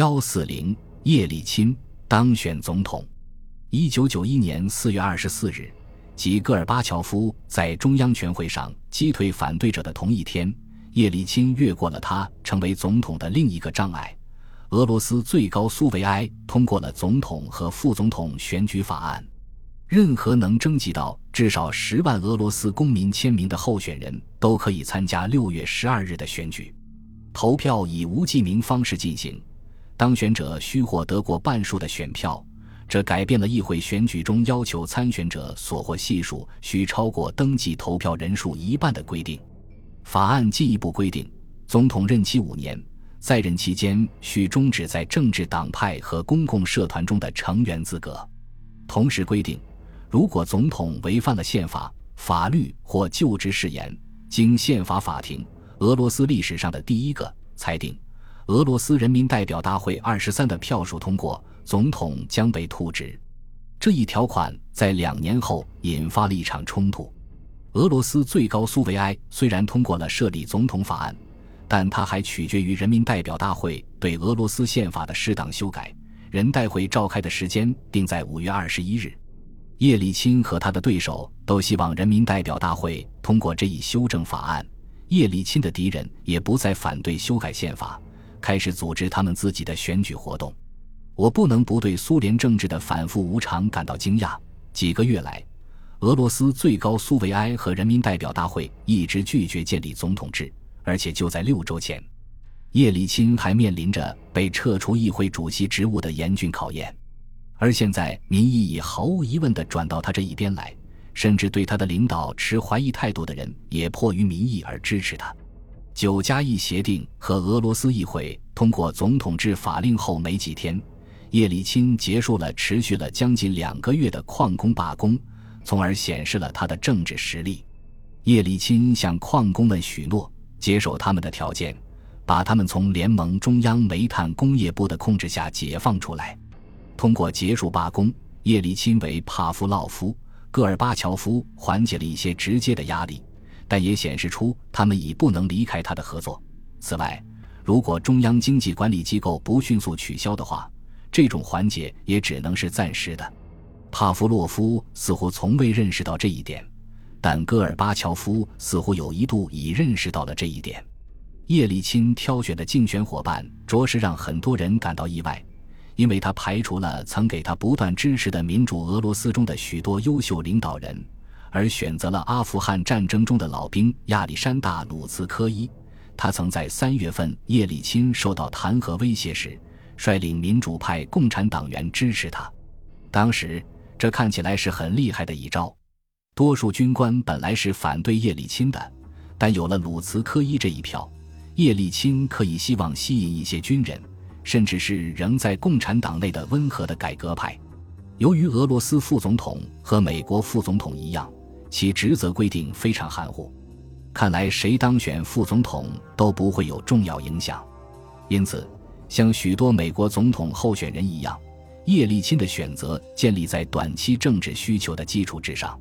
幺四零叶利钦当选总统。一九九一年四月二十四日，即戈尔巴乔夫在中央全会上击退反对者的同一天，叶利钦越过了他成为总统的另一个障碍。俄罗斯最高苏维埃通过了总统和副总统选举法案。任何能征集到至少十万俄罗斯公民签名的候选人都可以参加六月十二日的选举。投票以无记名方式进行，当选者需获得过半数的选票。这改变了议会选举中要求参选者所获系数需超过登记投票人数一半的规定。法案进一步规定，总统任期五年，在任期间需终止在政治党派和公共社团中的成员资格。同时规定。如果总统违反了宪法、法律或就职誓言，经宪法法庭（俄罗斯历史上的第一个）裁定，俄罗斯人民代表大会二十三的票数通过，总统将被吐职。这一条款在两年后引发了一场冲突。俄罗斯最高苏维埃虽然通过了设立总统法案，但它还取决于人民代表大会对俄罗斯宪法的适当修改。人代会召开的时间定在五月二十一日。叶利钦和他的对手都希望人民代表大会通过这一修正法案。叶利钦的敌人也不再反对修改宪法，开始组织他们自己的选举活动。我不能不对苏联政治的反复无常感到惊讶。几个月来，俄罗斯最高苏维埃和人民代表大会一直拒绝建立总统制，而且就在六周前，叶利钦还面临着被撤除议会主席职务的严峻考验。而现在，民意已毫无疑问地转到他这一边来，甚至对他的领导持怀疑态度的人也迫于民意而支持他。九加一协定和俄罗斯议会通过总统制法令后没几天，叶利钦结束了持续了将近两个月的矿工罢工，从而显示了他的政治实力。叶利钦向矿工们许诺接受他们的条件，把他们从联盟中央煤炭工业部的控制下解放出来。通过结束罢工，叶利钦为帕夫洛夫、戈尔巴乔夫缓解了一些直接的压力，但也显示出他们已不能离开他的合作。此外，如果中央经济管理机构不迅速取消的话，这种缓解也只能是暂时的。帕夫洛夫似乎从未认识到这一点，但戈尔巴乔夫似乎有一度已认识到了这一点。叶利钦挑选的竞选伙伴着实让很多人感到意外。因为他排除了曾给他不断支持的民主俄罗斯中的许多优秀领导人，而选择了阿富汗战争中的老兵亚历山大·鲁茨科伊。他曾在三月份叶利钦受到弹劾威胁时，率领民主派共产党员支持他。当时这看起来是很厉害的一招。多数军官本来是反对叶利钦的，但有了鲁茨科伊这一票，叶利钦可以希望吸引一些军人。甚至是仍在共产党内的温和的改革派。由于俄罗斯副总统和美国副总统一样，其职责规定非常含糊，看来谁当选副总统都不会有重要影响。因此，像许多美国总统候选人一样，叶利钦的选择建立在短期政治需求的基础之上。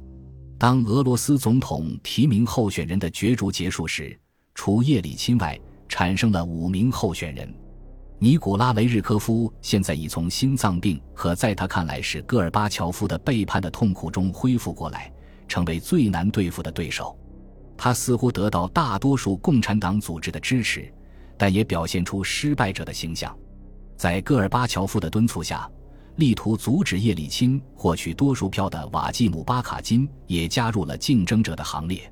当俄罗斯总统提名候选人的角逐结束时，除叶利钦外，产生了五名候选人。尼古拉雷日科夫现在已从心脏病和在他看来是戈尔巴乔夫的背叛的痛苦中恢复过来，成为最难对付的对手。他似乎得到大多数共产党组织的支持，但也表现出失败者的形象。在戈尔巴乔夫的敦促下，力图阻止叶利钦获取多数票的瓦季姆巴卡金也加入了竞争者的行列。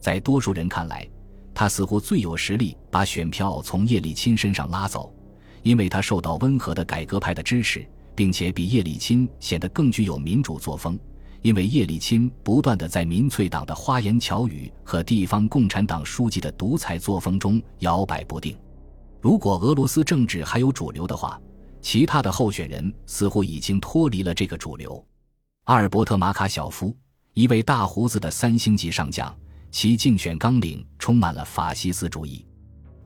在多数人看来，他似乎最有实力把选票从叶利钦身上拉走。因为他受到温和的改革派的支持，并且比叶利钦显得更具有民主作风。因为叶利钦不断的在民粹党的花言巧语和地方共产党书记的独裁作风中摇摆不定。如果俄罗斯政治还有主流的话，其他的候选人似乎已经脱离了这个主流。阿尔伯特·马卡小夫，一位大胡子的三星级上将，其竞选纲领充满了法西斯主义。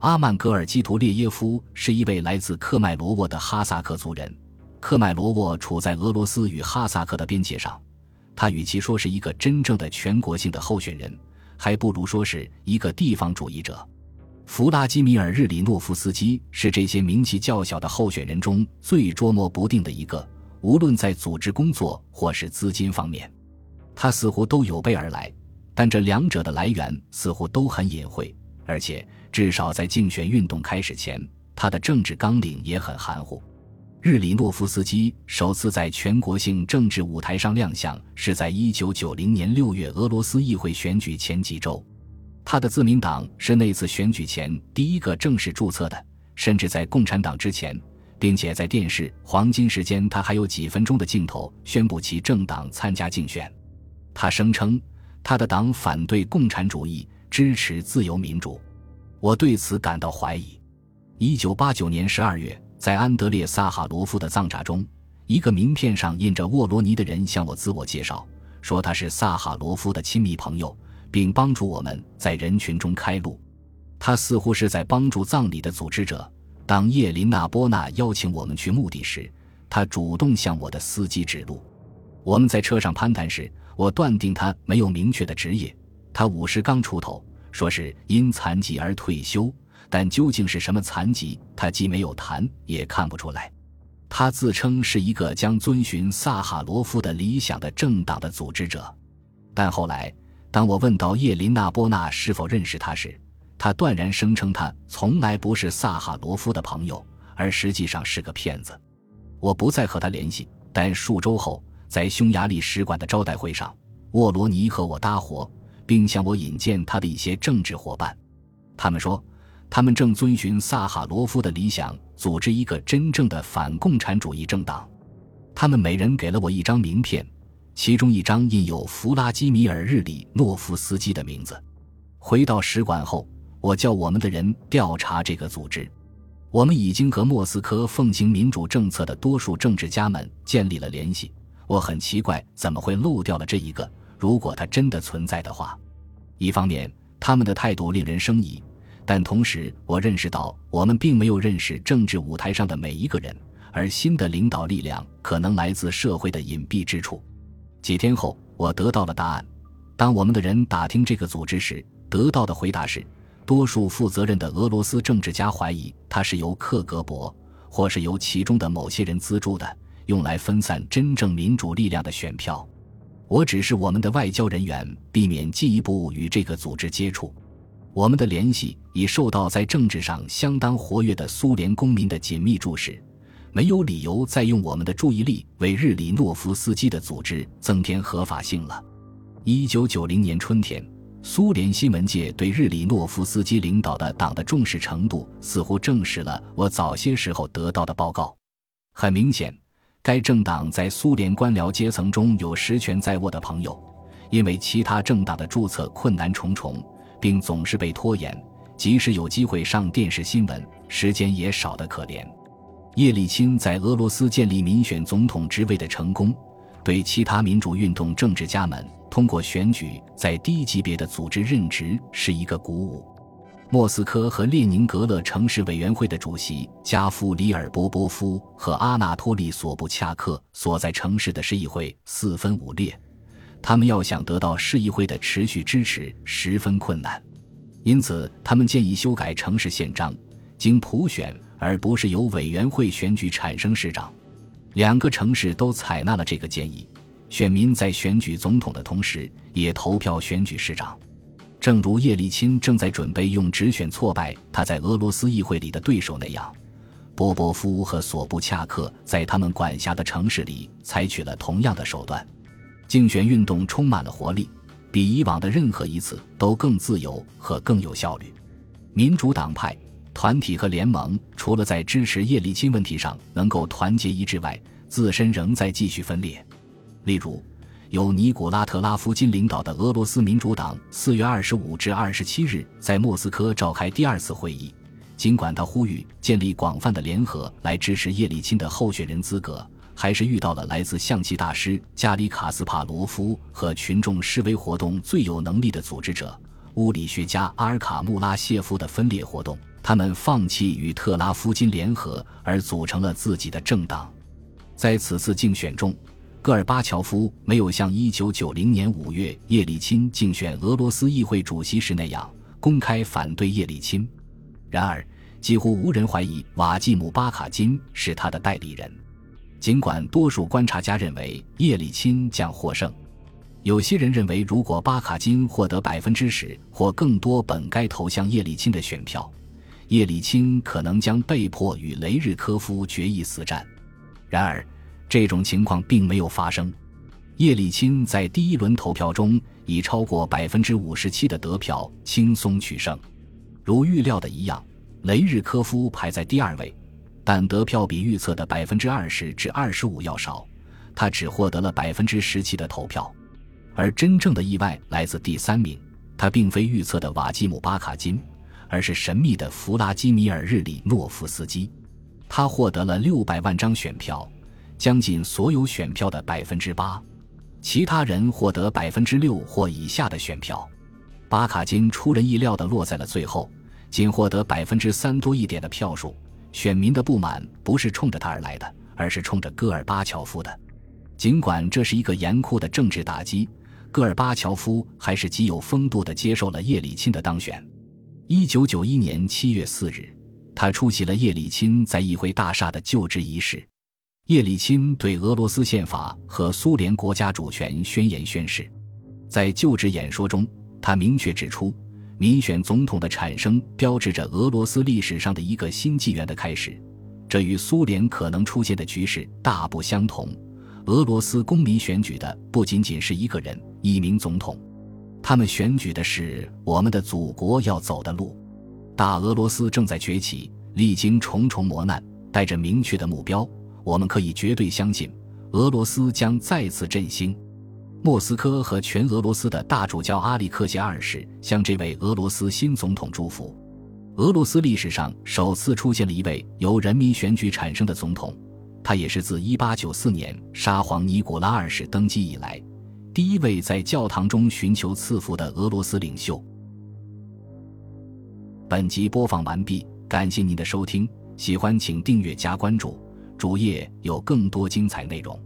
阿曼格尔基图列耶夫是一位来自克麦罗沃的哈萨克族人。克麦罗沃处在俄罗斯与哈萨克的边界上。他与其说是一个真正的全国性的候选人，还不如说是一个地方主义者。弗拉基米尔·日里诺夫斯基是这些名气较小的候选人中最捉摸不定的一个，无论在组织工作或是资金方面，他似乎都有备而来，但这两者的来源似乎都很隐晦，而且至少在竞选运动开始前，他的政治纲领也很含糊。日里诺夫斯基首次在全国性政治舞台上亮相是在1990年6月俄罗斯议会选举前几周。他的自民党是那次选举前第一个正式注册的，甚至在共产党之前，并且在电视黄金时间，他还有几分钟的镜头宣布其政党参加竞选。他声称他的党反对共产主义，支持自由民主。我对此感到怀疑。1989年12月，在安德烈·萨哈罗夫的葬札中，一个名片上印着沃罗尼的人向我自我介绍，说他是萨哈罗夫的亲密朋友。并帮助我们在人群中开路，他似乎是在帮助葬礼的组织者。当叶琳娜·波娜邀请我们去墓地时，他主动向我的司机指路。我们在车上攀谈时，我断定他没有明确的职业。他五十刚出头，说是因残疾而退休，但究竟是什么残疾，他既没有谈，也看不出来。他自称是一个将遵循萨哈罗夫的理想的政党的组织者，但后来。当我问到叶琳娜·波娜是否认识他时，他断然声称他从来不是萨哈罗夫的朋友，而实际上是个骗子。我不再和他联系，但数周后，在匈牙利使馆的招待会上，沃罗尼和我搭伙，并向我引荐他的一些政治伙伴。他们说，他们正遵循萨哈罗夫的理想，组织一个真正的反共产主义政党。他们每人给了我一张名片。其中一张印有弗拉基米尔·日里诺夫斯基的名字。回到使馆后，我叫我们的人调查这个组织。我们已经和莫斯科奉行民主政策的多数政治家们建立了联系。我很奇怪怎么会漏掉了这一个。如果它真的存在的话，一方面他们的态度令人生疑，但同时我认识到我们并没有认识政治舞台上的每一个人，而新的领导力量可能来自社会的隐蔽之处。几天后，我得到了答案。当我们的人打听这个组织时，得到的回答是：多数负责任的俄罗斯政治家怀疑它是由克格勃或是由其中的某些人资助的，用来分散真正民主力量的选票。我指示我们的外交人员避免进一步与这个组织接触。我们的联系已受到在政治上相当活跃的苏联公民的紧密注视。没有理由再用我们的注意力为日里诺夫斯基的组织增添合法性了。一九九零年春天，苏联新闻界对日里诺夫斯基领导的党的重视程度似乎证实了我早些时候得到的报告。很明显，该政党在苏联官僚阶层中有实权在握的朋友，因为其他政党的注册困难重重，并总是被拖延，即使有机会上电视新闻，时间也少得可怜。叶利钦在俄罗斯建立民选总统职位的成功，对其他民主运动政治家们通过选举在低级别的组织任职是一个鼓舞。莫斯科和列宁格勒城市委员会的主席加夫里尔·波波夫和阿纳托利·索布恰克所在城市的市议会四分五裂，他们要想得到市议会的持续支持十分困难，因此他们建议修改城市宪章，经普选。而不是由委员会选举产生市长，两个城市都采纳了这个建议。选民在选举总统的同时，也投票选举市长。正如叶利钦正在准备用直选挫败他在俄罗斯议会里的对手那样，波波夫和索布恰克在他们管辖的城市里采取了同样的手段。竞选运动充满了活力，比以往的任何一次都更自由和更有效率。民主党派。团体和联盟除了在支持叶利钦问题上能够团结一致外，自身仍在继续分裂。例如，由尼古拉特拉夫金领导的俄罗斯民主党，四月二十五至二十七日在莫斯科召开第二次会议。尽管他呼吁建立广泛的联合来支持叶利钦的候选人资格，还是遇到了来自象棋大师加里卡斯帕罗夫和群众示威活动最有能力的组织者物理学家阿尔卡穆拉谢夫的分裂活动。他们放弃与特拉夫金联合，而组成了自己的政党。在此次竞选中，戈尔巴乔夫没有像1990年5月叶利钦竞选俄罗斯议会主席时那样公开反对叶利钦。然而，几乎无人怀疑瓦季姆·巴卡金是他的代理人。尽管多数观察家认为叶利钦将获胜，有些人认为，如果巴卡金获得百分之十或更多本该投向叶利钦的选票，叶利钦可能将被迫与雷日科夫决一死战。然而，这种情况并没有发生。叶利钦在第一轮投票中以超过百分之五十七的得票轻松取胜。如预料的一样，雷日科夫排在第二位，但得票比预测的百分之二十至二十五要少，他只获得了百分之十七的投票。而真正的意外来自第三名，他并非预测的瓦基姆·巴卡金，而是神秘的弗拉基米尔·日里诺夫斯基，他获得了六百万张选票，将近所有选票的百分之八。其他人获得百分之六或以下的选票，巴卡金出人意料地落在了最后，仅获得百分之三多一点的票数。选民的不满不是冲着他而来的，而是冲着戈尔巴乔夫的。尽管这是一个严酷的政治打击，戈尔巴乔夫还是极有风度地接受了叶利钦的当选。一九九一年七月四日，他出席了叶利钦在议会大厦的就职仪式。叶利钦对俄罗斯宪法和苏联国家主权宣言宣誓，在就职演说中，他明确指出，民选总统的产生标志着俄罗斯历史上的一个新纪元的开始，这与苏联可能出现的局势大不相同。俄罗斯公民选举的不仅仅是一个人、一名总统，他们选举的是我们的祖国要走的路。大俄罗斯正在崛起，历经重重磨难，带着明确的目标。我们可以绝对相信，俄罗斯将再次振兴。莫斯科和全俄罗斯的大主教阿里克谢二世向这位俄罗斯新总统祝福。俄罗斯历史上首次出现了一位由人民选举产生的总统，他也是自1894年沙皇尼古拉二世登基以来第一位在教堂中寻求赐福的俄罗斯领袖。本集播放完毕，感谢您的收听，喜欢请订阅加关注。主页有更多精彩内容。